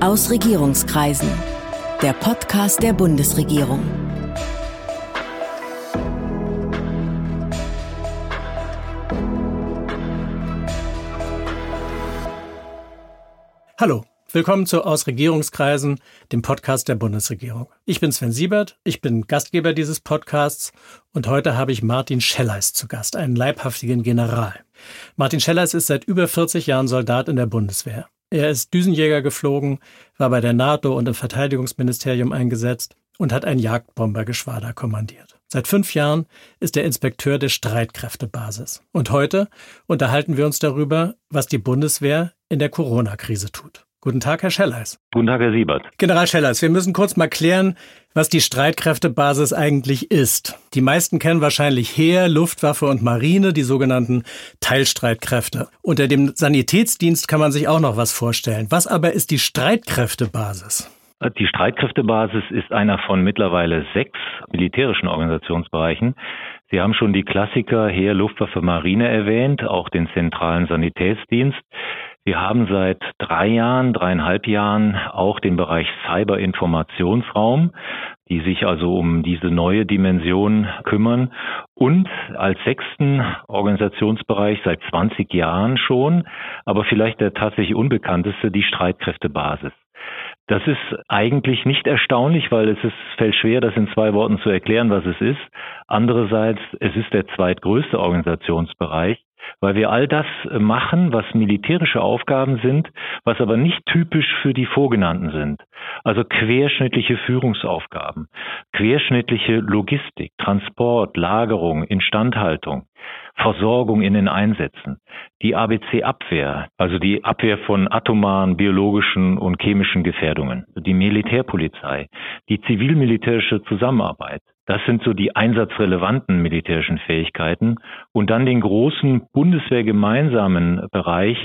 Aus Regierungskreisen. Der Podcast der Bundesregierung. Hallo, willkommen zu Aus Regierungskreisen, dem Podcast der Bundesregierung. Ich bin Sven Siebert, ich bin Gastgeber dieses Podcasts und heute habe ich Martin Schelleis zu Gast, einen leibhaftigen General. Martin Schelleis ist seit über 40 Jahren Soldat in der Bundeswehr. Er ist Düsenjäger geflogen, war bei der NATO und im Verteidigungsministerium eingesetzt und hat ein Jagdbombergeschwader kommandiert. Seit fünf Jahren ist er Inspekteur der Streitkräftebasis. Und heute unterhalten wir uns darüber, was die Bundeswehr in der Corona-Krise tut. Guten Tag, Herr Schelleis. Guten Tag, Herr Siebert. General Schelleis, wir müssen kurz mal klären, was die Streitkräftebasis eigentlich ist. Die meisten kennen wahrscheinlich Heer, Luftwaffe und Marine, die sogenannten Teilstreitkräfte. Unter dem Sanitätsdienst kann man sich auch noch was vorstellen. Was aber ist die Streitkräftebasis? Die Streitkräftebasis ist einer von mittlerweile sechs militärischen Organisationsbereichen. Sie haben schon die Klassiker Heer, Luftwaffe, Marine erwähnt, auch den zentralen Sanitätsdienst. Wir haben seit drei Jahren, dreieinhalb Jahren auch den Bereich Cyberinformationsraum, die sich also um diese neue Dimension kümmern. Und als sechsten Organisationsbereich seit 20 Jahren schon, aber vielleicht der tatsächlich unbekannteste, die Streitkräftebasis. Das ist eigentlich nicht erstaunlich, weil es ist, fällt schwer, das in zwei Worten zu erklären, was es ist. Andererseits, es ist der zweitgrößte Organisationsbereich weil wir all das äh, machen, was militärische Aufgaben sind, was aber nicht typisch für die vorgenannten sind. Also querschnittliche Führungsaufgaben, querschnittliche Logistik, Transport, Lagerung, Instandhaltung. Versorgung in den Einsätzen, die ABC-Abwehr, also die Abwehr von atomaren, biologischen und chemischen Gefährdungen, die Militärpolizei, die zivil-militärische Zusammenarbeit, das sind so die einsatzrelevanten militärischen Fähigkeiten. Und dann den großen bundeswehrgemeinsamen Bereich,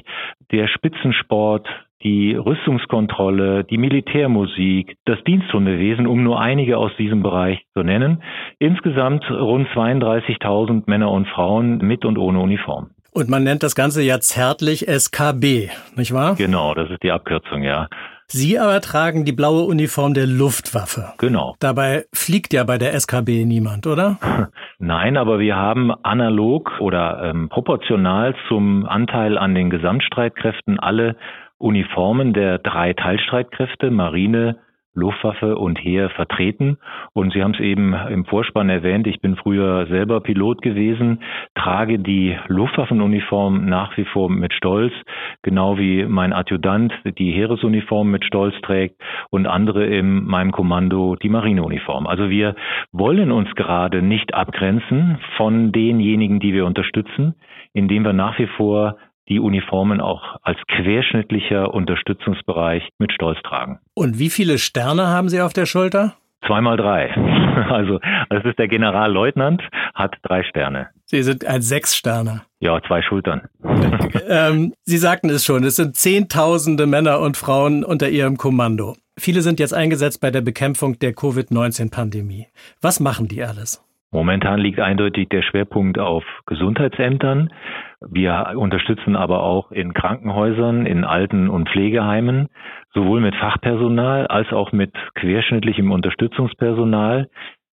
der Spitzensport, die Rüstungskontrolle, die Militärmusik, das Diensthundewesen, um nur einige aus diesem Bereich zu nennen. Insgesamt rund 32.000 Männer und Frauen mit und ohne Uniform. Und man nennt das Ganze ja zärtlich SKB, nicht wahr? Genau, das ist die Abkürzung, ja. Sie aber tragen die blaue Uniform der Luftwaffe. Genau. Dabei fliegt ja bei der SKB niemand, oder? Nein, aber wir haben analog oder ähm, proportional zum Anteil an den Gesamtstreitkräften alle Uniformen der drei Teilstreitkräfte, Marine, Luftwaffe und Heer vertreten. Und Sie haben es eben im Vorspann erwähnt, ich bin früher selber Pilot gewesen, trage die Luftwaffenuniform nach wie vor mit Stolz, genau wie mein Adjutant die Heeresuniform mit Stolz trägt und andere in meinem Kommando die Marineuniform. Also wir wollen uns gerade nicht abgrenzen von denjenigen, die wir unterstützen, indem wir nach wie vor die Uniformen auch als querschnittlicher Unterstützungsbereich mit Stolz tragen. Und wie viele Sterne haben Sie auf der Schulter? Zweimal drei. Also das ist der Generalleutnant, hat drei Sterne. Sie sind ein Sechssterner. Ja, zwei Schultern. ähm, Sie sagten es schon, es sind Zehntausende Männer und Frauen unter Ihrem Kommando. Viele sind jetzt eingesetzt bei der Bekämpfung der Covid-19-Pandemie. Was machen die alles? Momentan liegt eindeutig der Schwerpunkt auf Gesundheitsämtern. Wir unterstützen aber auch in Krankenhäusern, in Alten- und Pflegeheimen, sowohl mit Fachpersonal als auch mit querschnittlichem Unterstützungspersonal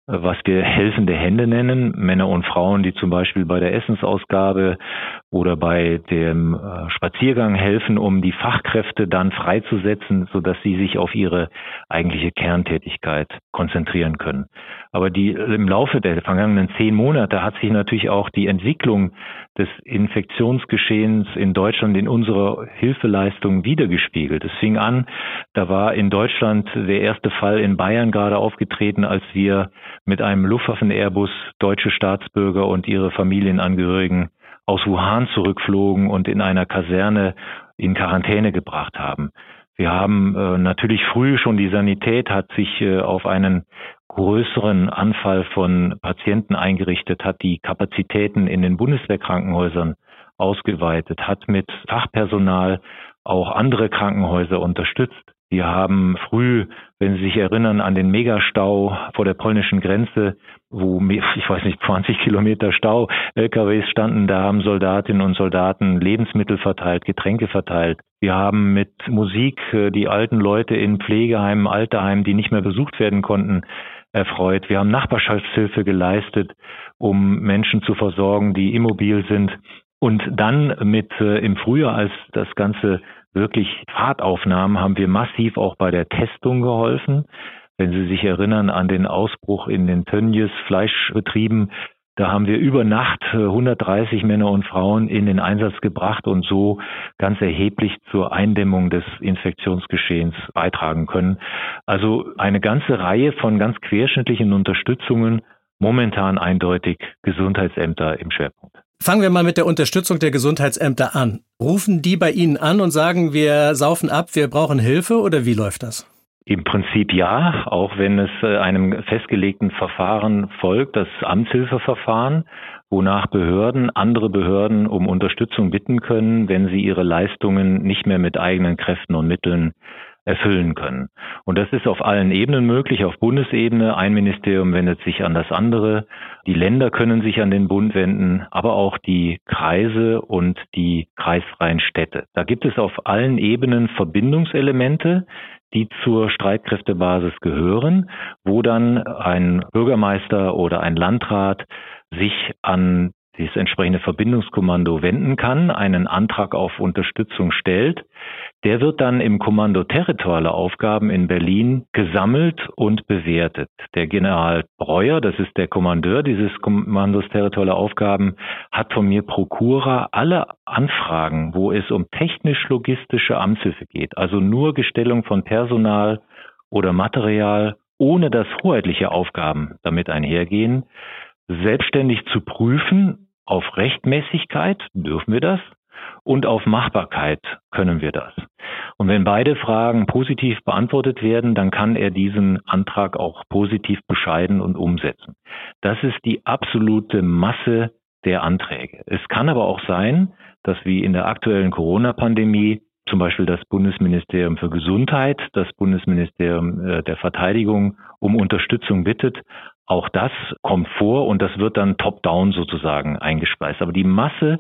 was wir helfende Hände nennen, Männer und Frauen, die zum Beispiel bei der Essensausgabe oder bei dem äh, Spaziergang helfen, um die Fachkräfte dann freizusetzen, sodass sie sich auf ihre eigentliche Kerntätigkeit konzentrieren können. Aber die, im Laufe der vergangenen zehn Monate hat sich natürlich auch die Entwicklung des Infektionsgeschehens in Deutschland in unserer Hilfeleistung wiedergespiegelt. Es fing an, da war in Deutschland der erste Fall in Bayern gerade aufgetreten, als wir mit einem Luftwaffen-Airbus deutsche Staatsbürger und ihre Familienangehörigen aus Wuhan zurückflogen und in einer Kaserne in Quarantäne gebracht haben. Wir haben äh, natürlich früh schon die Sanität hat sich äh, auf einen größeren Anfall von Patienten eingerichtet, hat die Kapazitäten in den Bundeswehrkrankenhäusern ausgeweitet, hat mit Fachpersonal auch andere Krankenhäuser unterstützt. Wir haben früh, wenn Sie sich erinnern, an den Megastau vor der polnischen Grenze, wo, ich weiß nicht, 20 Kilometer Stau, LKWs standen, da haben Soldatinnen und Soldaten Lebensmittel verteilt, Getränke verteilt. Wir haben mit Musik äh, die alten Leute in Pflegeheimen, Alterheimen, die nicht mehr besucht werden konnten, erfreut. Wir haben Nachbarschaftshilfe geleistet, um Menschen zu versorgen, die immobil sind. Und dann mit äh, im Frühjahr, als das Ganze wirklich Fahrt aufnahm, haben wir massiv auch bei der Testung geholfen. Wenn Sie sich erinnern an den Ausbruch in den Tönnies Fleischbetrieben, da haben wir über Nacht 130 äh, Männer und Frauen in den Einsatz gebracht und so ganz erheblich zur Eindämmung des Infektionsgeschehens beitragen können. Also eine ganze Reihe von ganz querschnittlichen Unterstützungen, momentan eindeutig Gesundheitsämter im Schwerpunkt. Fangen wir mal mit der Unterstützung der Gesundheitsämter an. Rufen die bei Ihnen an und sagen, wir saufen ab, wir brauchen Hilfe oder wie läuft das? Im Prinzip ja, auch wenn es äh, einem festgelegten Verfahren folgt, das Amtshilfeverfahren, wonach Behörden andere Behörden um Unterstützung bitten können, wenn sie ihre Leistungen nicht mehr mit eigenen Kräften und Mitteln erfüllen können. Und das ist auf allen Ebenen möglich, auf Bundesebene. Ein Ministerium wendet sich an das andere. Die Länder können sich an den Bund wenden, aber auch die Kreise und die kreisfreien Städte. Da gibt es auf allen Ebenen Verbindungselemente, die zur Streitkräftebasis gehören, wo dann ein Bürgermeister oder ein Landrat sich an dieses entsprechende Verbindungskommando wenden kann, einen Antrag auf Unterstützung stellt. Der wird dann im Kommando Territoriale Aufgaben in Berlin gesammelt und bewertet. Der General Breuer, das ist der Kommandeur dieses Kommandos Territoriale Aufgaben, hat von mir Prokura alle Anfragen, wo es um technisch-logistische Amtshilfe geht, also nur Gestellung von Personal oder Material, ohne dass hoheitliche Aufgaben damit einhergehen, selbstständig zu prüfen auf Rechtmäßigkeit dürfen wir das und auf Machbarkeit können wir das. Und wenn beide Fragen positiv beantwortet werden, dann kann er diesen Antrag auch positiv bescheiden und umsetzen. Das ist die absolute Masse der Anträge. Es kann aber auch sein, dass wie in der aktuellen Corona-Pandemie zum Beispiel das Bundesministerium für Gesundheit, das Bundesministerium äh, der Verteidigung um Unterstützung bittet, auch das kommt vor und das wird dann top-down sozusagen eingespeist. Aber die Masse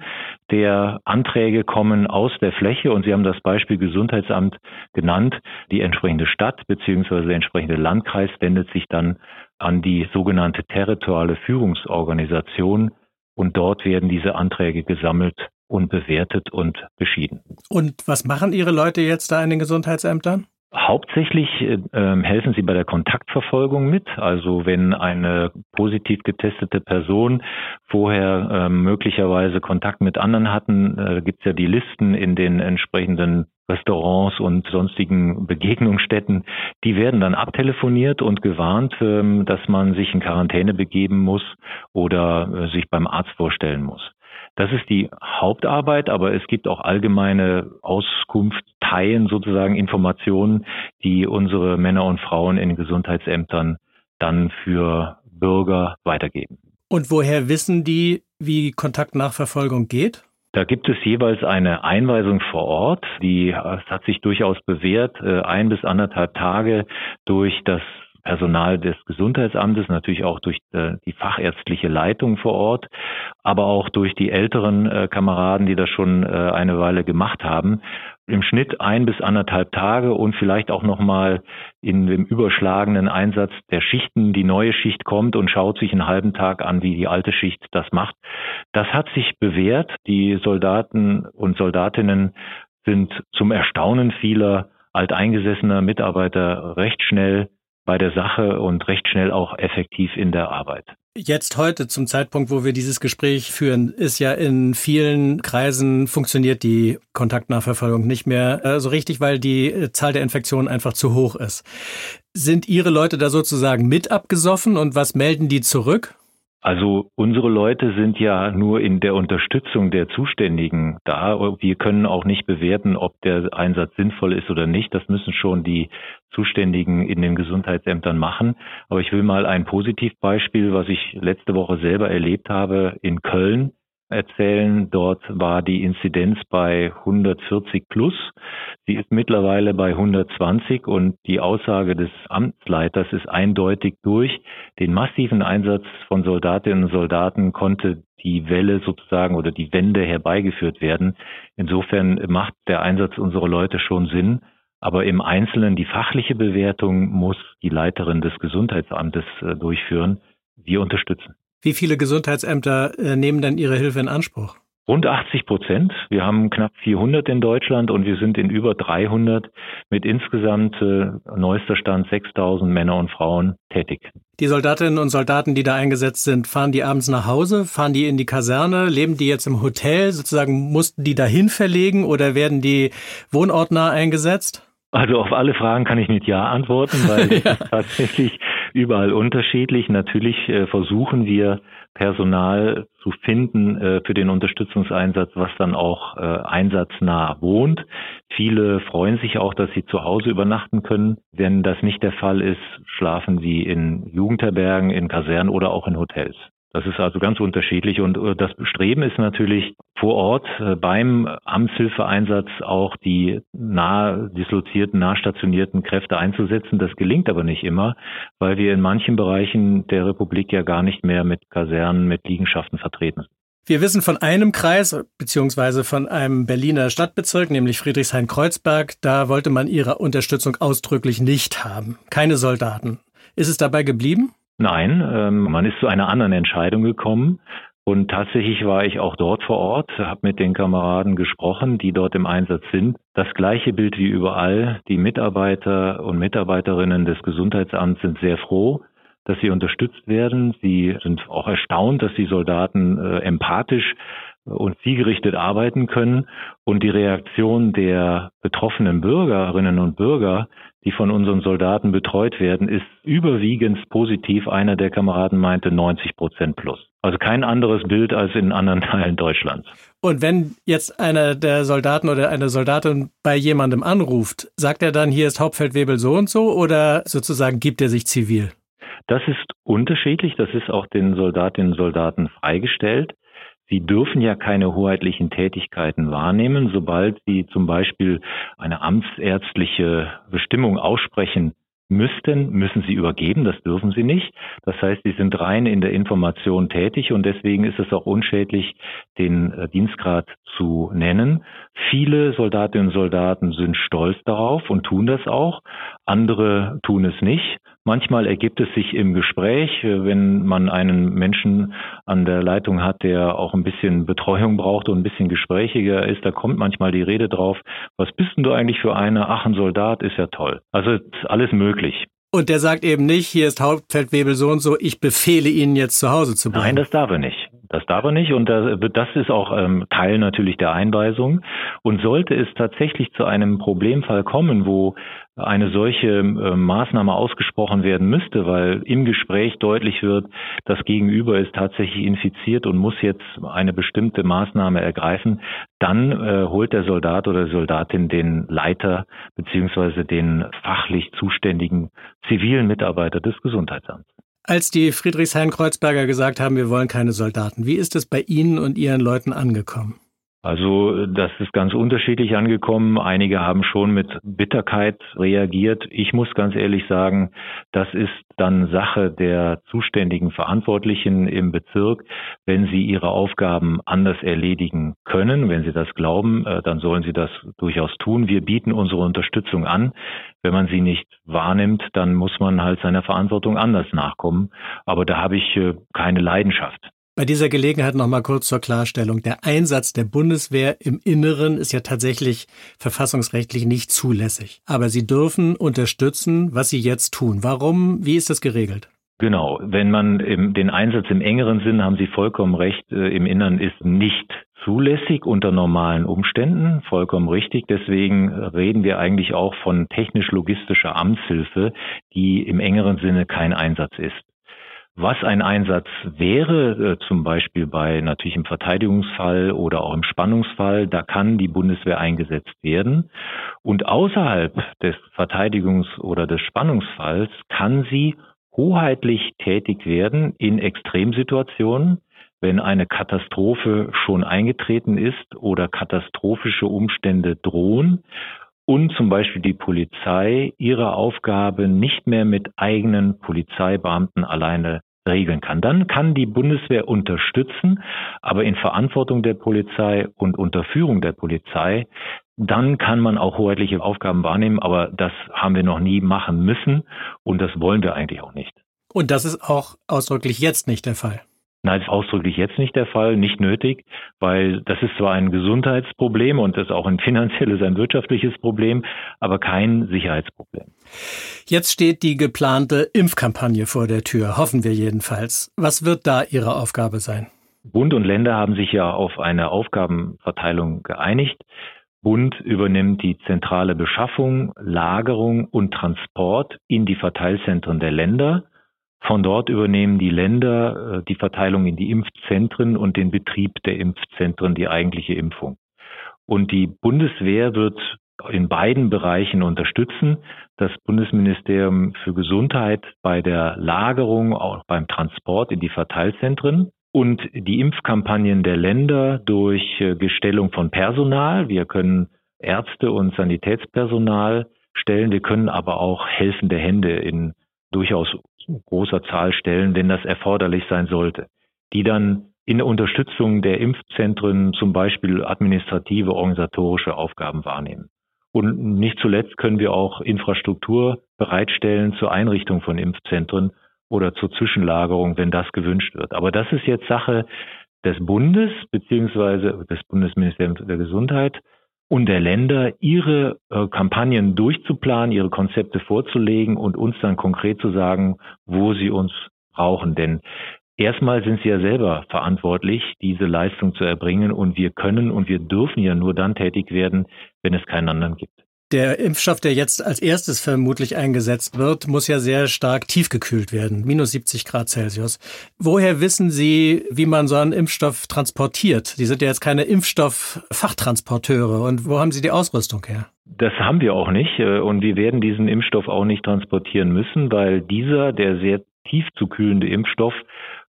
der Anträge kommen aus der Fläche und Sie haben das Beispiel Gesundheitsamt genannt. Die entsprechende Stadt bzw. der entsprechende Landkreis wendet sich dann an die sogenannte territoriale Führungsorganisation und dort werden diese Anträge gesammelt und bewertet und beschieden. Und was machen Ihre Leute jetzt da in den Gesundheitsämtern? Hauptsächlich äh, helfen sie bei der Kontaktverfolgung mit. Also wenn eine positiv getestete Person vorher äh, möglicherweise Kontakt mit anderen hatten, äh, gibt es ja die Listen in den entsprechenden Restaurants und sonstigen Begegnungsstätten, die werden dann abtelefoniert und gewarnt, ähm, dass man sich in Quarantäne begeben muss oder äh, sich beim Arzt vorstellen muss. Das ist die Hauptarbeit, aber es gibt auch allgemeine Auskunftsteilen, sozusagen Informationen, die unsere Männer und Frauen in Gesundheitsämtern dann für Bürger weitergeben. Und woher wissen die, wie Kontaktnachverfolgung geht? Da gibt es jeweils eine Einweisung vor Ort, die hat sich durchaus bewährt, äh, ein bis anderthalb Tage durch das Personal des Gesundheitsamtes, natürlich auch durch äh, die fachärztliche Leitung vor Ort, aber auch durch die älteren äh, Kameraden, die das schon äh, eine Weile gemacht haben. Im Schnitt ein bis anderthalb Tage und vielleicht auch nochmal in dem überschlagenen Einsatz der Schichten. Die neue Schicht kommt und schaut sich einen halben Tag an, wie die alte Schicht das macht. Das hat sich bewährt. Die Soldaten und Soldatinnen sind zum Erstaunen vieler alteingesessener Mitarbeiter recht schnell bei der Sache und recht schnell auch effektiv in der Arbeit. Jetzt heute, zum Zeitpunkt, wo wir dieses Gespräch führen, ist ja in vielen Kreisen funktioniert die Kontaktnachverfolgung nicht mehr äh, so richtig, weil die äh, Zahl der Infektionen einfach zu hoch ist. Sind Ihre Leute da sozusagen mit abgesoffen und was melden die zurück? Also unsere Leute sind ja nur in der Unterstützung der Zuständigen da. Wir können auch nicht bewerten, ob der Einsatz sinnvoll ist oder nicht. Das müssen schon die Zuständigen in den Gesundheitsämtern machen. Aber ich will mal ein Positivbeispiel, was ich letzte Woche selber erlebt habe in Köln erzählen. Dort war die Inzidenz bei 140 plus. Sie ist mittlerweile bei 120 und die Aussage des Amtsleiters ist eindeutig durch den massiven Einsatz von Soldatinnen und Soldaten konnte die Welle sozusagen oder die Wende herbeigeführt werden. Insofern macht der Einsatz unserer Leute schon Sinn. Aber im Einzelnen die fachliche Bewertung muss die Leiterin des Gesundheitsamtes äh, durchführen. Wir unterstützen. Wie viele Gesundheitsämter äh, nehmen denn Ihre Hilfe in Anspruch? Rund 80 Prozent. Wir haben knapp 400 in Deutschland und wir sind in über 300 mit insgesamt äh, neuester Stand 6000 Männer und Frauen tätig. Die Soldatinnen und Soldaten, die da eingesetzt sind, fahren die abends nach Hause, fahren die in die Kaserne, leben die jetzt im Hotel, sozusagen mussten die dahin verlegen oder werden die wohnortnah eingesetzt? Also auf alle Fragen kann ich mit Ja antworten, weil ja. tatsächlich überall unterschiedlich. Natürlich äh, versuchen wir Personal zu finden äh, für den Unterstützungseinsatz, was dann auch äh, einsatznah wohnt. Viele freuen sich auch, dass sie zu Hause übernachten können. Wenn das nicht der Fall ist, schlafen sie in Jugendherbergen, in Kasernen oder auch in Hotels. Das ist also ganz unterschiedlich und äh, das Bestreben ist natürlich vor Ort äh, beim Amtshilfeeinsatz auch die nah dislozierten, nah stationierten Kräfte einzusetzen. Das gelingt aber nicht immer, weil wir in manchen Bereichen der Republik ja gar nicht mehr mit Kasernen, mit Liegenschaften vertreten sind. Wir wissen von einem Kreis beziehungsweise von einem Berliner Stadtbezirk, nämlich Friedrichshain-Kreuzberg. Da wollte man ihre Unterstützung ausdrücklich nicht haben. Keine Soldaten. Ist es dabei geblieben? Nein, ähm, man ist zu einer anderen Entscheidung gekommen. Und tatsächlich war ich auch dort vor Ort, habe mit den Kameraden gesprochen, die dort im Einsatz sind. Das gleiche Bild wie überall. Die Mitarbeiter und Mitarbeiterinnen des Gesundheitsamts sind sehr froh, dass sie unterstützt werden. Sie sind auch erstaunt, dass die Soldaten äh, empathisch und zielgerichtet arbeiten können. Und die Reaktion der betroffenen Bürgerinnen und Bürger, die von unseren Soldaten betreut werden, ist überwiegend positiv. Einer der Kameraden meinte 90 Prozent plus. Also kein anderes Bild als in anderen Teilen Deutschlands. Und wenn jetzt einer der Soldaten oder eine Soldatin bei jemandem anruft, sagt er dann, hier ist Hauptfeldwebel so und so oder sozusagen gibt er sich zivil? Das ist unterschiedlich. Das ist auch den Soldatinnen und Soldaten freigestellt. Sie dürfen ja keine hoheitlichen Tätigkeiten wahrnehmen. Sobald Sie zum Beispiel eine amtsärztliche Bestimmung aussprechen müssten, müssen sie übergeben, das dürfen sie nicht. Das heißt, sie sind rein in der Information tätig und deswegen ist es auch unschädlich, den äh, Dienstgrad zu nennen. Viele Soldatinnen und Soldaten sind stolz darauf und tun das auch. Andere tun es nicht. Manchmal ergibt es sich im Gespräch, äh, wenn man einen Menschen an der Leitung hat, der auch ein bisschen Betreuung braucht und ein bisschen gesprächiger ist, da kommt manchmal die Rede drauf, was bist denn du eigentlich für eine? Ach, ein Soldat ist ja toll. Also alles möglich. Und der sagt eben nicht, hier ist Hauptfeldwebel so und so, ich befehle Ihnen jetzt zu Hause zu bleiben. Nein, das darf er nicht. Das darf er nicht und das ist auch ähm, Teil natürlich der Einweisung. Und sollte es tatsächlich zu einem Problemfall kommen, wo eine solche äh, Maßnahme ausgesprochen werden müsste, weil im Gespräch deutlich wird, das Gegenüber ist tatsächlich infiziert und muss jetzt eine bestimmte Maßnahme ergreifen, dann äh, holt der Soldat oder Soldatin den Leiter beziehungsweise den fachlich zuständigen zivilen Mitarbeiter des Gesundheitsamts. Als die Friedrichshain-Kreuzberger gesagt haben, wir wollen keine Soldaten, wie ist es bei Ihnen und Ihren Leuten angekommen? Also das ist ganz unterschiedlich angekommen. Einige haben schon mit Bitterkeit reagiert. Ich muss ganz ehrlich sagen, das ist dann Sache der zuständigen Verantwortlichen im Bezirk. Wenn sie ihre Aufgaben anders erledigen können, wenn sie das glauben, äh, dann sollen sie das durchaus tun. Wir bieten unsere Unterstützung an. Wenn man sie nicht wahrnimmt, dann muss man halt seiner Verantwortung anders nachkommen. Aber da habe ich äh, keine Leidenschaft. Bei dieser Gelegenheit noch mal kurz zur Klarstellung. Der Einsatz der Bundeswehr im Inneren ist ja tatsächlich verfassungsrechtlich nicht zulässig. Aber Sie dürfen unterstützen, was Sie jetzt tun. Warum? Wie ist das geregelt? Genau. Wenn man im, den Einsatz im engeren Sinn, haben Sie vollkommen recht, äh, im Inneren ist nicht zulässig unter normalen Umständen, vollkommen richtig. Deswegen reden wir eigentlich auch von technisch-logistischer Amtshilfe, die im engeren Sinne kein Einsatz ist. Was ein Einsatz wäre, äh, zum Beispiel bei natürlich im Verteidigungsfall oder auch im Spannungsfall, da kann die Bundeswehr eingesetzt werden. Und außerhalb des Verteidigungs- oder des Spannungsfalls kann sie hoheitlich tätig werden in Extremsituationen, wenn eine Katastrophe schon eingetreten ist oder katastrophische Umstände drohen und zum Beispiel die Polizei ihre Aufgabe nicht mehr mit eigenen Polizeibeamten alleine regeln kann. Dann kann die Bundeswehr unterstützen, aber in Verantwortung der Polizei und unter Führung der Polizei. Dann kann man auch hoheitliche Aufgaben wahrnehmen, aber das haben wir noch nie machen müssen und das wollen wir eigentlich auch nicht. Und das ist auch ausdrücklich jetzt nicht der Fall. Nein, das ist ausdrücklich jetzt nicht der Fall, nicht nötig, weil das ist zwar ein Gesundheitsproblem und das ist auch ein finanzielles, ein wirtschaftliches Problem, aber kein Sicherheitsproblem. Jetzt steht die geplante Impfkampagne vor der Tür, hoffen wir jedenfalls. Was wird da Ihre Aufgabe sein? Bund und Länder haben sich ja auf eine Aufgabenverteilung geeinigt. Bund übernimmt die zentrale Beschaffung, Lagerung und Transport in die Verteilzentren der Länder. Von dort übernehmen die Länder äh, die Verteilung in die Impfzentren und den Betrieb der Impfzentren, die eigentliche Impfung. Und die Bundeswehr wird in beiden Bereichen unterstützen. Das Bundesministerium für Gesundheit bei der Lagerung, auch beim Transport in die Verteilzentren und die Impfkampagnen der Länder durch äh, Gestellung von Personal. Wir können Ärzte und Sanitätspersonal stellen. Wir können aber auch helfende Hände in durchaus großer Zahl stellen, wenn das erforderlich sein sollte, die dann in der Unterstützung der Impfzentren zum Beispiel administrative, organisatorische Aufgaben wahrnehmen. Und nicht zuletzt können wir auch Infrastruktur bereitstellen zur Einrichtung von Impfzentren oder zur Zwischenlagerung, wenn das gewünscht wird. Aber das ist jetzt Sache des Bundes beziehungsweise des Bundesministeriums der Gesundheit und der Länder, ihre äh, Kampagnen durchzuplanen, ihre Konzepte vorzulegen und uns dann konkret zu sagen, wo sie uns brauchen. Denn erstmal sind sie ja selber verantwortlich, diese Leistung zu erbringen und wir können und wir dürfen ja nur dann tätig werden, wenn es keinen anderen gibt. Der Impfstoff, der jetzt als erstes vermutlich eingesetzt wird, muss ja sehr stark tiefgekühlt werden, minus 70 Grad Celsius. Woher wissen Sie, wie man so einen Impfstoff transportiert? Sie sind ja jetzt keine Impfstofffachtransporteure. Und wo haben Sie die Ausrüstung her? Das haben wir auch nicht. Äh, und wir werden diesen Impfstoff auch nicht transportieren müssen, weil dieser, der sehr tief zu kühlende Impfstoff,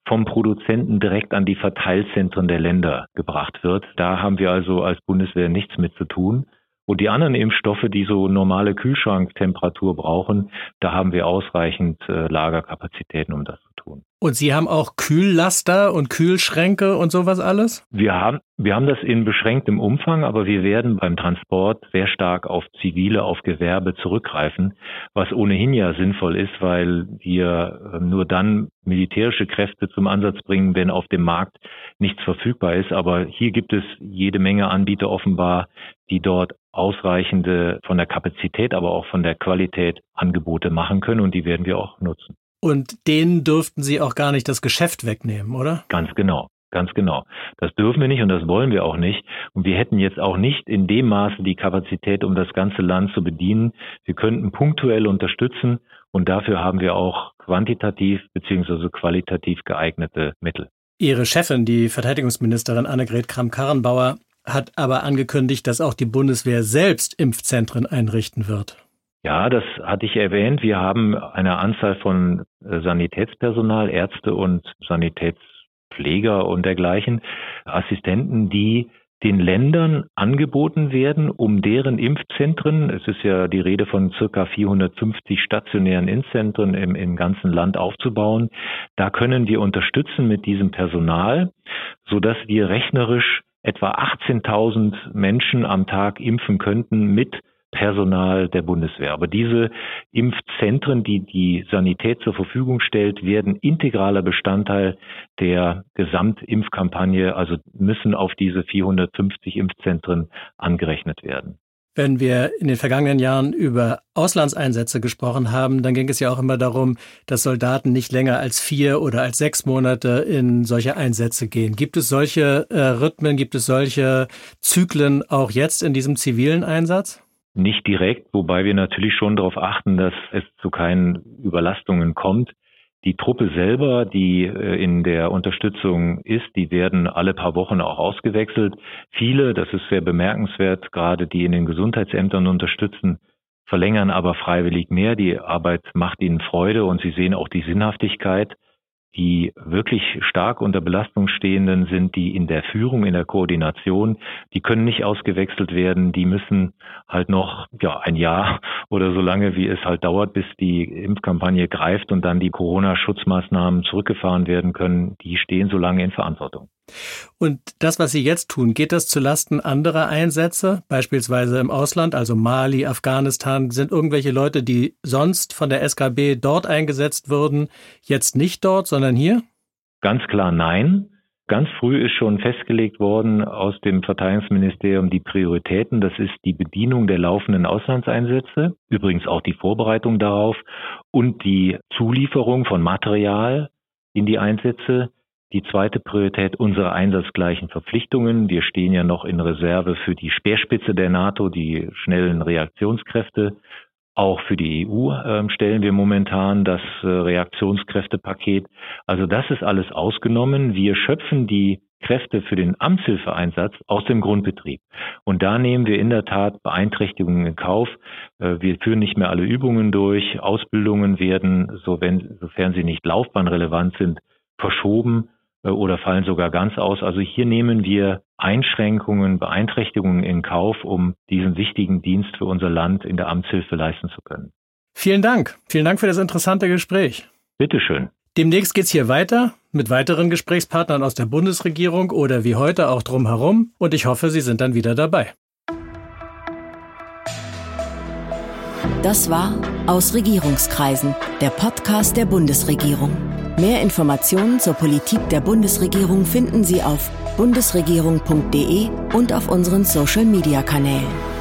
vom Produzenten direkt an die Verteilzentren der Länder gebracht wird. Da haben wir also als Bundeswehr nichts mit zu tun. Und die anderen Impfstoffe, die so normale Kühlschranktemperatur brauchen, da haben wir ausreichend äh, Lagerkapazitäten, um das zu tun. Und Sie haben auch Kühllaster und Kühlschränke und sowas alles? Wir haben, wir haben das in beschränktem Umfang, aber wir werden beim Transport sehr stark auf zivile, auf Gewerbe zurückgreifen, was ohnehin ja sinnvoll ist, weil wir äh, nur dann militärische Kräfte zum Ansatz bringen, wenn auf dem Markt nichts verfügbar ist. Aber hier gibt es jede Menge Anbieter offenbar, die dort ausreichende von der Kapazität, aber auch von der Qualität Angebote machen können und die werden wir auch nutzen. Und denen dürften Sie auch gar nicht das Geschäft wegnehmen, oder? Ganz genau. Ganz genau. Das dürfen wir nicht und das wollen wir auch nicht. Und wir hätten jetzt auch nicht in dem Maße die Kapazität, um das ganze Land zu bedienen. Wir könnten punktuell unterstützen und dafür haben wir auch quantitativ beziehungsweise qualitativ geeignete Mittel. Ihre Chefin, die Verteidigungsministerin Annegret Kramp-Karrenbauer, hat aber angekündigt, dass auch die Bundeswehr selbst Impfzentren einrichten wird. Ja, das hatte ich erwähnt. Wir haben eine Anzahl von äh, Sanitätspersonal, Ärzte und Sanitätspfleger und dergleichen, Assistenten, die den Ländern angeboten werden, um deren Impfzentren, es ist ja die Rede von circa 450 stationären Impfzentren im, im ganzen Land aufzubauen. Da können wir unterstützen mit diesem Personal, so dass wir rechnerisch etwa 18.000 Menschen am Tag impfen könnten mit Personal der Bundeswehr. Aber diese Impfzentren, die die Sanität zur Verfügung stellt, werden integraler Bestandteil der Gesamtimpfkampagne, also müssen auf diese 450 Impfzentren angerechnet werden. Wenn wir in den vergangenen Jahren über Auslandseinsätze gesprochen haben, dann ging es ja auch immer darum, dass Soldaten nicht länger als vier oder als sechs Monate in solche Einsätze gehen. Gibt es solche äh, Rhythmen, gibt es solche Zyklen auch jetzt in diesem zivilen Einsatz? Nicht direkt, wobei wir natürlich schon darauf achten, dass es zu keinen Überlastungen kommt. Die Truppe selber, die äh, in der Unterstützung ist, die werden alle paar Wochen auch ausgewechselt. Viele, das ist sehr bemerkenswert, gerade die in den Gesundheitsämtern unterstützen, verlängern aber freiwillig mehr. Die Arbeit macht ihnen Freude und sie sehen auch die Sinnhaftigkeit Die wirklich stark unter Belastung stehenden sind die in der Führung, in der Koordination. Die können nicht ausgewechselt werden. Die müssen halt noch ja, ein Jahr oder so lange, wie es halt dauert, bis die Impfkampagne greift und dann die Corona-Schutzmaßnahmen zurückgefahren werden können. Die stehen so lange in Verantwortung. Und das, was Sie jetzt tun, geht das zulasten anderer Einsätze, beispielsweise im Ausland, also Mali, Afghanistan? Sind irgendwelche Leute, die sonst von der SKB dort eingesetzt würden, jetzt nicht dort, sondern hier? Ganz klar nein. Ganz früh ist schon festgelegt worden aus dem Verteidigungsministerium die Prioritäten. Das ist die Bedienung der laufenden Auslandseinsätze, übrigens auch die Vorbereitung darauf und die Zulieferung von Material in die Einsätze. Die zweite Priorität unsere einsatzgleichen Verpflichtungen. Wir stehen ja noch in Reserve für die Speerspitze der NATO, die schnellen Reaktionskräfte. Auch für die EU äh, stellen wir momentan das äh, Reaktionskräftepaket. Also das ist alles ausgenommen. Wir schöpfen die Kräfte für den Amtshilfeeinsatz aus dem Grundbetrieb. Und da nehmen wir in der Tat Beeinträchtigungen in Kauf. Äh, wir führen nicht mehr alle Übungen durch. Ausbildungen werden, sofern sie nicht laufbahnrelevant sind, verschoben. Äh, oder fallen sogar ganz aus. Also hier nehmen wir Einschränkungen, Beeinträchtigungen in Kauf, um diesen wichtigen Dienst für unser Land in der Amtshilfe leisten zu können. Vielen Dank. Vielen Dank für das interessante Gespräch. Bitteschön. Demnächst geht's hier weiter mit weiteren Gesprächspartnern aus der Bundesregierung oder wie heute auch drumherum und ich hoffe, Sie sind dann wieder dabei. Das war Aus Regierungskreisen, der Podcast der Bundesregierung. Mehr Informationen zur Politik der Bundesregierung finden Sie auf bundesregierung.de und auf unseren Social-Media-Kanälen.